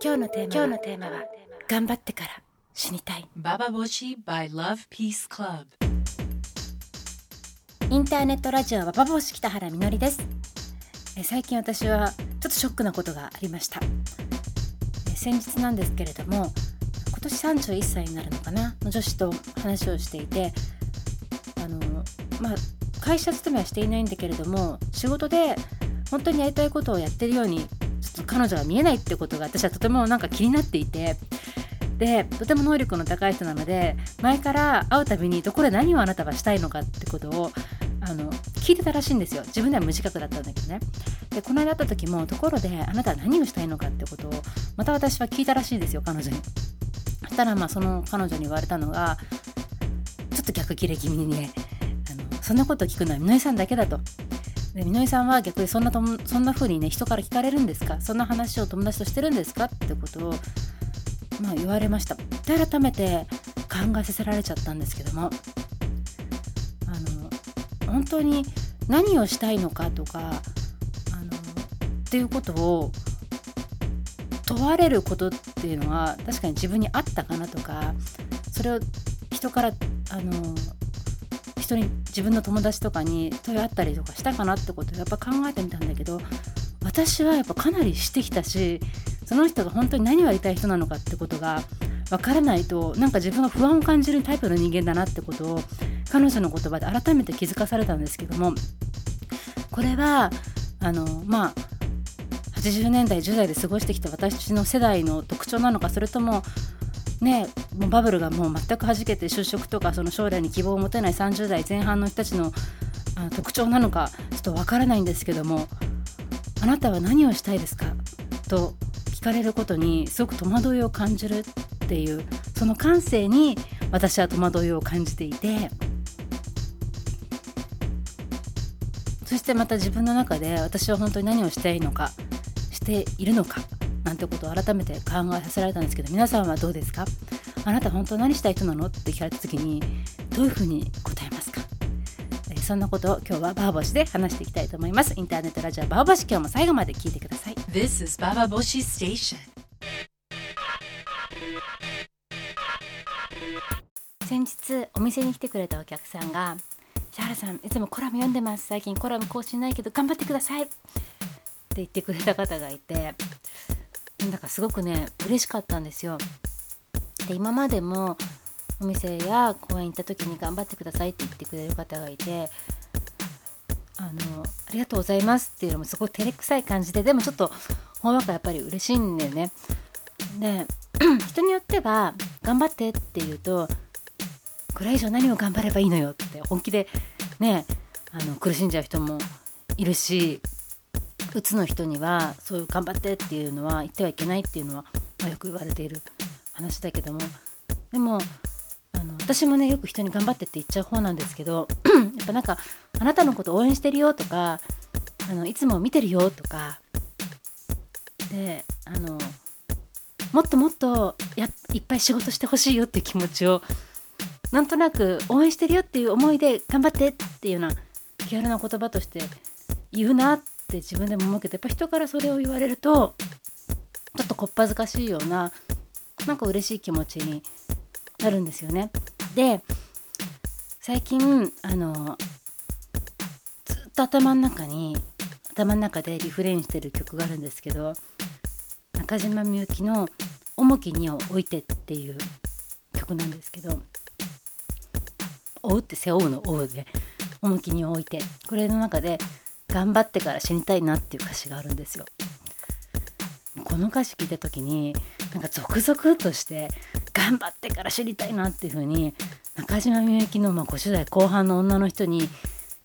今日のテーマ今日のテーマは頑張ってから死にたい。Bababoshi by Love Peace Club. インターネットラジオババボシ北原みのりです。え最近私はちょっとショックなことがありました。え先日なんですけれども今年31歳になるのかな？の女子と話をしていてあのまあ会社勤めはしていないんだけれども仕事で本当にやりたいことをやってるようにちょっと彼女は見えないってことが私はとてもなんか気になっていて。でとても能力の高い人なので前から会うたびにどこで何をあなたはしたいのかってことをあの聞いてたらしいんですよ。自分では無自覚だったんだけどね。でこの間会った時もところであなたは何をしたいのかってことをまた私は聞いたらしいんですよ彼女に。そしたらまあその彼女に言われたのがちょっと逆切れ気味にねあのそんなこと聞くのはみのりさんだけだと。でみのりさんは逆にそんなともそんな風にね人から聞かれるんですか？そんな話を友達としてるんですか？ってことをまあ言われました。で改めて考えさせられちゃったんですけども。あの本当に何をしたいのかとかあのっていうことを問われることっていうのは確かに自分にあったかなとかそれを人からあの人に自分の友達とかに問い合ったりとかしたかなってことをやっぱ考えてみたんだけど私はやっぱかなりしてきたしその人が本当に何をやりたい人なのかってことが分からないとなんか自分が不安を感じるタイプの人間だなってことを彼女の言葉で改めて気づかされたんですけどもこれはあのまあ80年代10代で過ごしてきた私の世代の特徴なのかそれともねもうバブルがもう全く弾けて就職とかその将来に希望を持てない30代前半の人たちのあ特徴なのかちょっとわからないんですけどもあなたは何をしたいですか？と聞かれることにすごく戸惑いを感じるっていうその感性に私は戸惑いを感じていてそしてまた自分の中で私は本当に何をしたいのかしているのか。なんてことを改めて考えさせられたんですけど皆さんはどうですか？あなた本当何したい人なの？って聞かれた時にどういうふうに答えますか？えーそんなことを今日はバーボシで話していきたいと思います。インターネットラジオバーボシ今日も最後まで聞いてください。This is Bababoshi Station. 先日お店に来てくれたお客さんが「シャハラさんいつもコラム読んでます。最近コラム更新ないけど頑張ってください」って言ってくれた方がいてなんだかすごくね嬉しかったんですよ。で今までもお店や公園行った時に頑張ってくださいって言ってくれる方がいてあのありがとうございますっていうのもすごい照れくさい感じででもちょっとほんわかやっぱり嬉しいんだよね。で 人によっては頑張ってって言うとこれ以上何を頑張ればいいのよって本気でねあの苦しんじゃう人もいるしうつの人にはそういう頑張ってっていうのは言ってはいけないっていうのは、まあ、よく言われている話だけども。でもあの私もねよく人に頑張ってって言っちゃう方なんですけど やっぱなんかあなたのこと応援してるよとかあのいつも見てるよとかであのもっともっとやいっぱい仕事してほしいよっていう気持ちをなんとなく応援してるよっていう思いで頑張ってっていうような気軽な言葉として言うなって自分でも思うけどやっぱ人からそれを言われるとちょっとこっぱずかしいようななんか嬉しい気持ちになるんですよね。で最近あのずっと頭の中に頭の中でリフレインしてる曲があるんですけど中島みゆきの「重きにを置いて」っていう曲なんですけど「追う」って背負うの「追う」で「重きにを置いて」これの中で「頑張ってから死にたいな」っていう歌詞があるんですよ。この歌詞聞いた時になんかゾクゾクとして頑張ってから知りたいなっていう風に中島みゆきのまあ50代後半の女の人に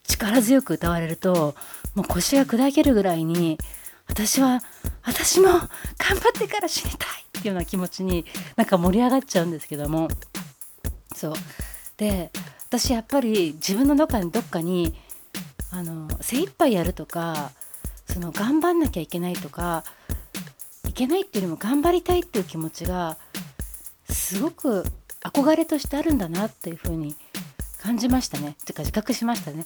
力強く歌われるともう腰が砕けるぐらいに私は私も頑張ってから死にたいっていうような気持ちになんか盛り上がっちゃうんですけどもそうで私やっぱり自分のどっかにどっかにあの精一杯やるとかその頑張んなきゃいけないとかいけないっていうよりも頑張りたいっていう気持ちがすごく憧れとしてあるんだなっていうふうに感じましたねてか自覚しましたね。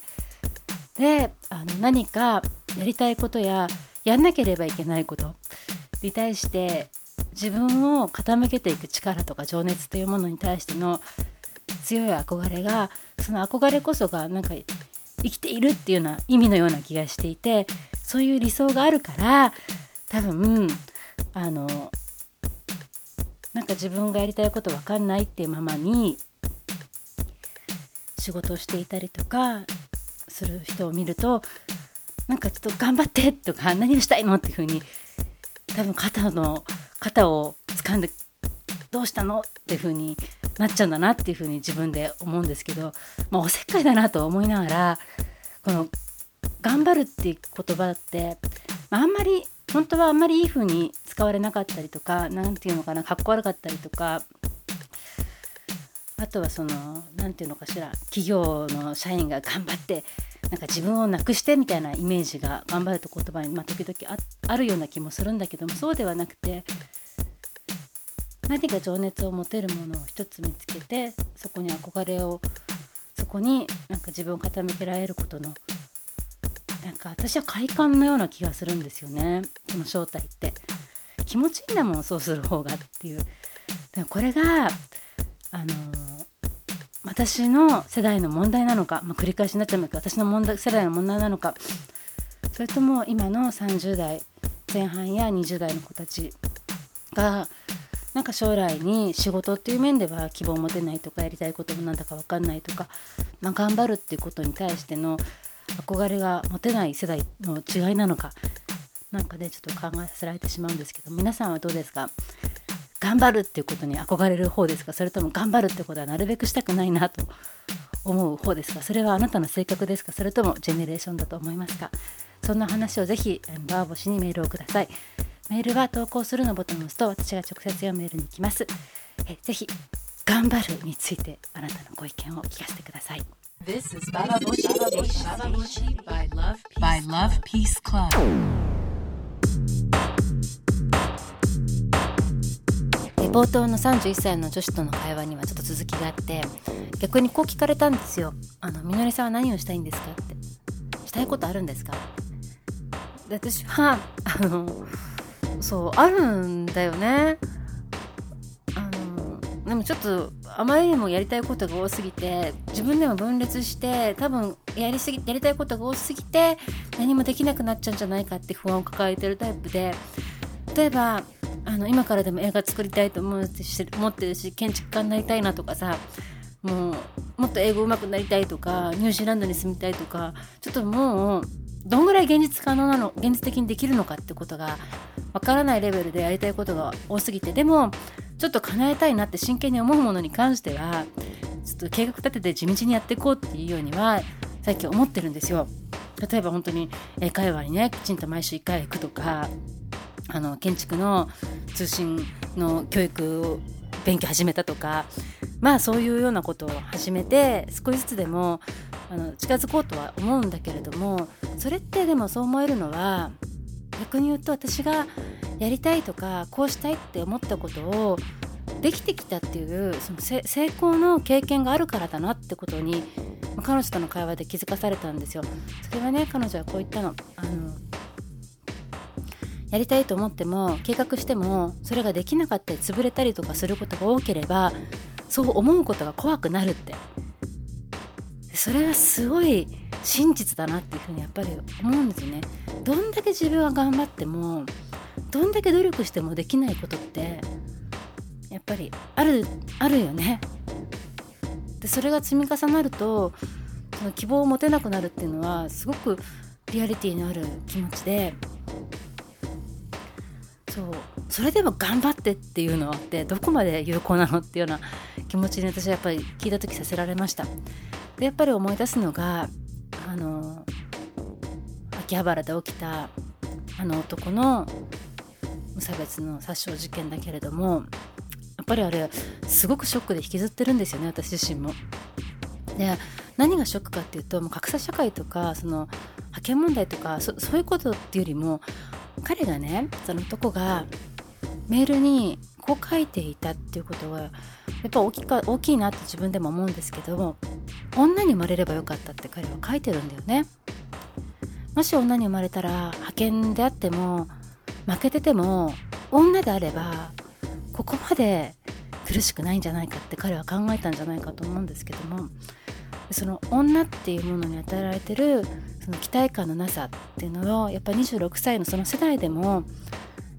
であの何かやりたいことややんなければいけないことに対して自分を傾けていく力とか情熱というものに対しての強い憧れがその憧れこそがなんか生きているっていうような意味のような気がしていてそういう理想があるから多分あのなんか自分がやりたいこと分かんないっていうままに仕事をしていたりとかする人を見るとなんかちょっと頑張ってとか何をしたいのっていうふうに多分肩の肩を掴んでどうしたのっていうふうになっちゃうんだなっていうふうに自分で思うんですけど、まあ、おせっかいだなと思いながらこの「頑張る」っていう言葉って、まあ、んまり本当はあんまりいい風に使われなかったりとか何て言うのかなかっこ悪かったりとかあとはその何て言うのかしら企業の社員が頑張ってなんか自分をなくしてみたいなイメージが頑張ると言葉に、まあ、時々あるような気もするんだけどもそうではなくて何か情熱を持てるものを一つ見つけてそこに憧れをそこになんか自分を傾けられることのなんか私は快感のような気がするんですよね。この正体って。気持ちいいんだもんそうする方がっていう。でこれがあの私の世代の問題なのか、まあ、繰り返しになっちゃうんだけど私の問題世代の問題なのか。それとも今の30代前半や20代の子たちがなんか将来に仕事っていう面では希望持てないとかやりたいこともなんだか分かんないとか、まあ、頑張るっていうことに対しての憧れが持てない世代の違いなのかなんかねちょっと考えさせられてしまうんですけど皆さんはどうですか？頑張るっていうことに憧れる方ですか？それとも頑張るってことはなるべくしたくないなと思う方ですか？それはあなたの性格ですか？それともジェネレーションだと思いますか？そんな話をぜひバーボシにメールをください。メールは投稿するのボタンを押すと私が直接読めるに行きますえぜひ頑張るについてあなたのご意見を聞かせてください This is Baba Bushi Station. Baba Bushi by Love Peace, by Love Peace Club. 冒頭の31歳の女子との会話にはちょっと続きがあって逆にこう聞かれたんですよ「あのみのりさんは何をしたいんですか?」って「したいことあるんですか?」で私はあのそうあるんだよね。あのでもちょっとあまりにもやりたいことが多すぎて自分でも分裂して多分やりすぎやりたいことが多すぎて何もできなくなっちゃうんじゃないかって不安を抱えてるタイプで例えばあの今からでも映画作りたいと思うし思ってるし建築家になりたいなとかさもうもっと英語上手くなりたいとかニュージーランドに住みたいとかちょっともうどんぐらい現実可能なの現実的にできるのかってことがわからないレベルでやりたいことが多すぎてでもちょっと叶えたいなって真剣に思うものに関してはちょっと計画立てて地道にやっていこうっていうようには最近思ってるんですよ。例えば本当に英会話にねきちんと毎週1回行くとかあの建築の通信の教育を勉強始めたとかまあそういうようなことを始めて少しずつでもあの近づこうとは思うんだけれどもそれってでもそう思えるのは逆に言うと私がやりたいとかこうしたいって思ったことをできてきたっていうその成功の経験があるからだなってことに彼女との会話で気づかされたんですよ。それはね彼女はこう言ったの。あのやりたいと思っても計画してもそれができなかったり潰れたりとかすることが多ければそう思うことが怖くなるってそれはすごい真実だなっていうふうにやっぱり思うんですよね。どんだけ自分は頑張ってもどんだけ努力してもできないことってやっぱりあるあるよね。でそれが積み重なるとその希望を持てなくなるっていうのはすごくリアリティのある気持ちでそうそれでも頑張ってっていうのってどこまで有効なのっていうような気持ちに私はやっぱり聞いた時させられました。でやっぱり思い出すのがあの秋葉原で起きたあの男の無差別の殺傷事件だけれどもやっぱりあれすごくショックで引きずってるんですよね私自身も。で何がショックかっていうともう格差社会とかその派遣問題とかそういうことっていうよりも彼がねその男がメールにこう書いていたっていうことはやっぱ大きか大きいなって自分でも思うんですけども女に生まれればよかったって彼は書いてるんだよね。もし女に生まれたら派遣であっても負けてても女であればここまで苦しくないんじゃないかって彼は考えたんじゃないかと思うんですけどもその女っていうものに与えられてるその期待感のなさっていうのをやっぱ26歳のその世代でも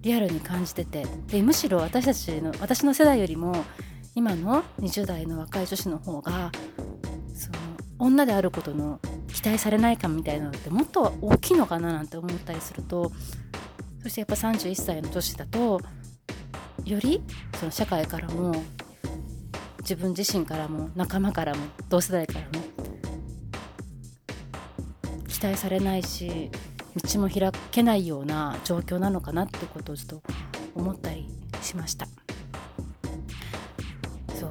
リアルに感じててでむしろ私たちの私の世代よりも今の20代の若い女子の方が女であることの期待されない感みたいなのってもっと大きいのかななんて思ったりするとそしてやっぱ31歳の女子だとよりその社会からも自分自身からも仲間からも同世代からも期待されないし道も開けないような状況なのかなってことをちょっと思ったりしました。そ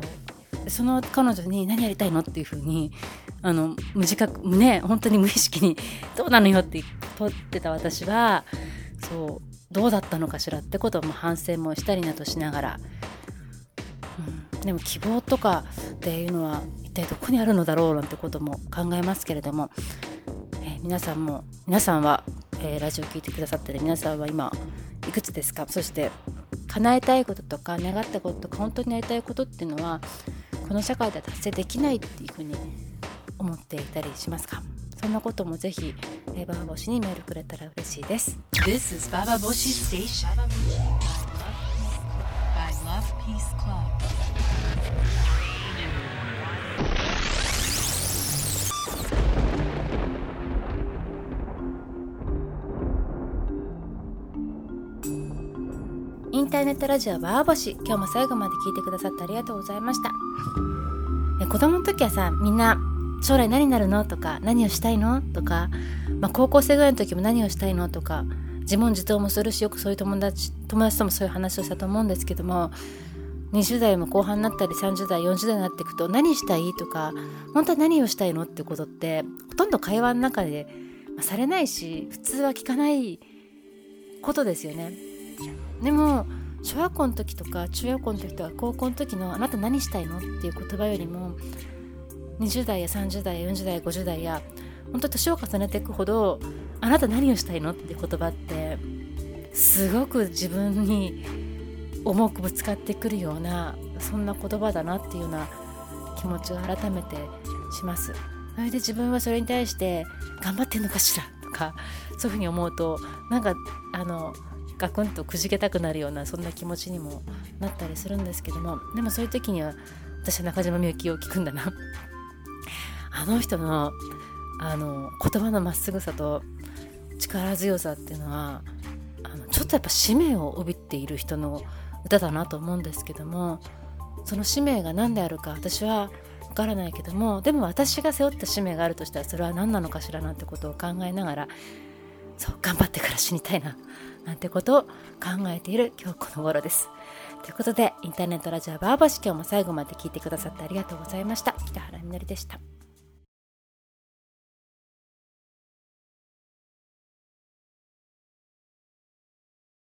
う。その彼女に何やりたいの？っていうふうにあの無自覚ね本当に無意識に どうなのよって取ってた私はそうどうだったのかしら？ってことも反省もしたりなどしながら、うん、でも希望とかっていうのは一体どこにあるのだろうなんてことも考えますけれども、えー、皆さんも皆さんは、えー、ラジオ聴いてくださってる皆さんは今いくつですか？そして叶えたいこととか願ったこととか本当にやりたいことっていうのはこの社会では達成できないっていうふうに思っていたりしますか？そんなこともぜひ、えー、ババボシにメールくれたら嬉しいです。This is Baba Boshi Station by Love Peace Club. インターネットラジオバーボシ今日も最後まで聞いてくださってありがとうございましたえ子供の時はさみんな将来何になるの？とか何をしたいの？とか、まあ、高校生ぐらいの時も何をしたいの？とか自問自答もするしよくそういう友達友達ともそういう話をしたと思うんですけども20代も後半になったり30代40代になっていくと何したい？とか本当は何をしたいの？ってことってほとんど会話の中で、されないし普通は聞かないことですよね。でも小学校の時とか中学校の時とか高校の時のあなた何したいの？っていう言葉よりも20代や30代や40代や50代や本当年を重ねていくほどあなた何をしたいのって言葉ってすごく自分に重くぶつかってくるようなそんな言葉だなっていうような気持ちを改めてします。それで自分はそれに対して頑張ってんのかしらとかそういうふうに思うとなんかあのガクンとくじけたくなるようなそんな気持ちにもなったりするんですけどもでもそういう時には私は中島みゆきを聞くんだな。あの人のあの言葉のまっすぐさと力強さっていうのはあのちょっとやっぱ使命を帯びている人の歌だなと思うんですけどもその使命が何であるか私は分からないけどもでも私が背負った使命があるとしたらそれは何なのかしらなんてことを考えながらそう頑張ってから死にたいななんてことを考えている今日この頃です。ということでインターネットラジオバーバシ今日も最後まで聞いてくださってありがとうございました。北原みのりでした。